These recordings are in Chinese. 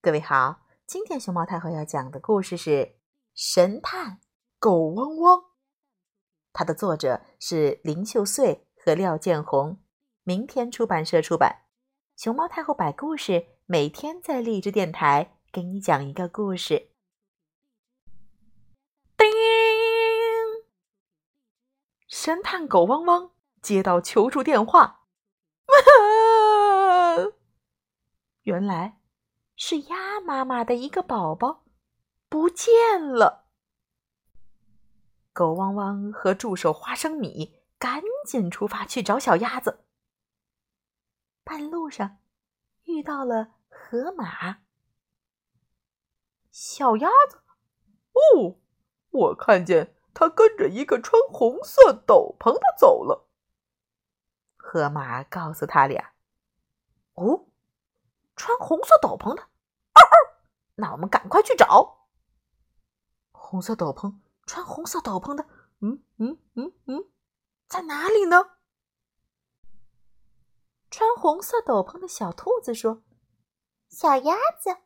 各位好，今天熊猫太后要讲的故事是《神探狗汪汪》，它的作者是林秀穗和廖建宏，明天出版社出版。熊猫太后摆故事，每天在荔枝电台给你讲一个故事。叮！神探狗汪汪接到求助电话，原来。是鸭妈妈的一个宝宝不见了。狗汪汪和助手花生米赶紧出发去找小鸭子。半路上遇到了河马。小鸭子，哦，我看见它跟着一个穿红色斗篷的走了。河马告诉他俩：“哦。”穿红色斗篷的，那我们赶快去找。红色斗篷，穿红色斗篷的，嗯嗯嗯嗯，在哪里呢？穿红色斗篷的小兔子说：“小鸭子，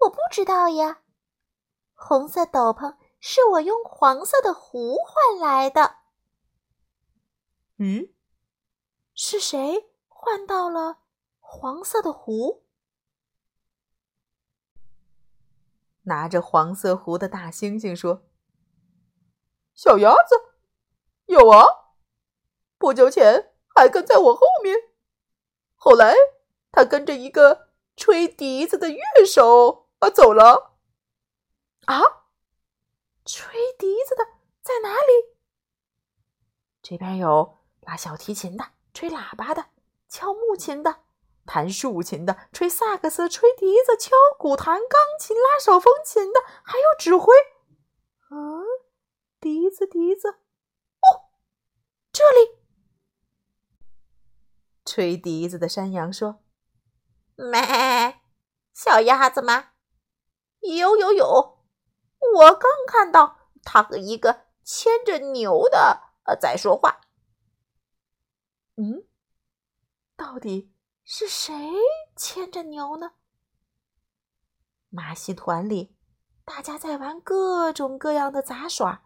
我不知道呀。红色斗篷是我用黄色的壶换来的。嗯，是谁换到了？”黄色的壶，拿着黄色壶的大猩猩说：“小鸭子，有啊，不久前还跟在我后面，后来他跟着一个吹笛子的乐手啊走了。啊，吹笛子的在哪里？这边有拉小提琴的，吹喇叭的，敲木琴的。”弹竖琴的，吹萨克斯，吹笛子，敲鼓，弹钢琴，拉手风琴的，还有指挥。嗯，笛子，笛子。哦，这里。吹笛子的山羊说：“咩，小鸭子吗？有有有，我刚看到他和一个牵着牛的呃在说话。嗯，到底？”是谁牵着牛呢？马戏团里，大家在玩各种各样的杂耍。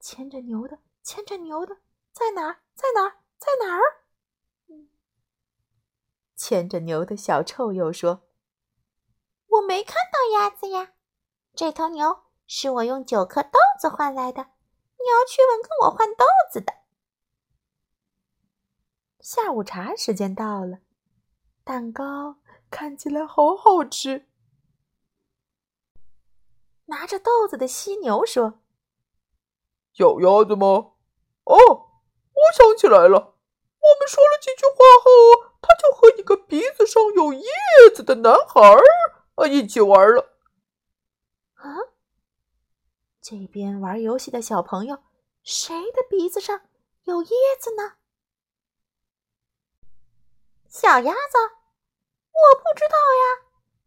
牵着牛的，牵着牛的，在哪儿？在哪儿？在哪儿？牵着牛的小臭鼬说：“我没看到鸭子呀，这头牛是我用九颗豆子换来的。你要去问跟我换豆子的。”下午茶时间到了。蛋糕看起来好好吃。拿着豆子的犀牛说：“小鸭子吗？哦，我想起来了，我们说了几句话后，他就和一个鼻子上有叶子的男孩儿啊一起玩了。”啊，这边玩游戏的小朋友，谁的鼻子上有叶子呢？小鸭子。我不知道呀，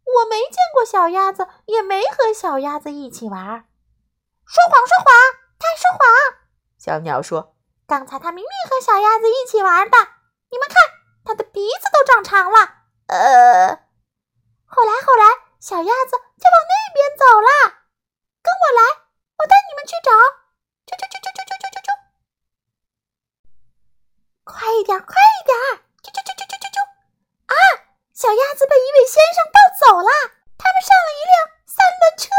我没见过小鸭子，也没和小鸭子一起玩。说谎，说谎，他说谎。小鸟说：“刚才他明明和小鸭子一起玩的，你们看，他的鼻子都长长了。”呃，后来，后来，小鸭子就往那边走了。跟我来，先生抱走了，他们上了一辆三轮车。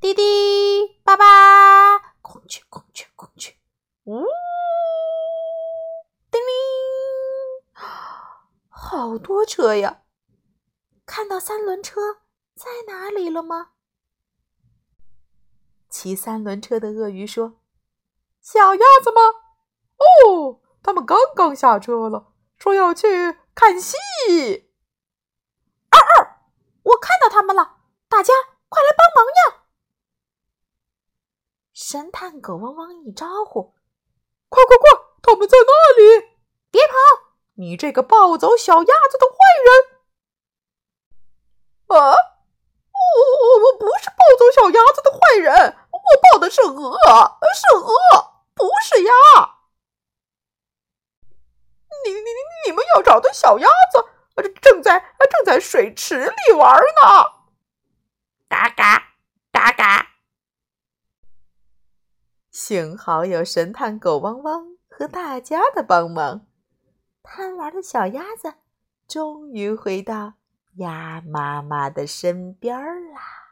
滴滴，爸爸，孔雀，孔雀，孔雀，呜，叮铃，好多车呀！看到三轮车在哪里了吗？骑三轮车的鳄鱼说：“小鸭子吗？哦，他们刚刚下车了，说要去看戏。”我看到他们了，大家快来帮忙呀！神探狗汪汪一招呼：“快快快，他们在那里！别跑，你这个抱走小鸭子的坏人！”啊，我我我不是抱走小鸭子的坏人，我抱的是鹅，是鹅，不是鸭。你你你们要找的小鸭子。正在正在水池里玩呢。嘎嘎嘎嘎！幸好有神探狗汪汪和大家的帮忙，贪玩的小鸭子终于回到鸭妈妈的身边啦。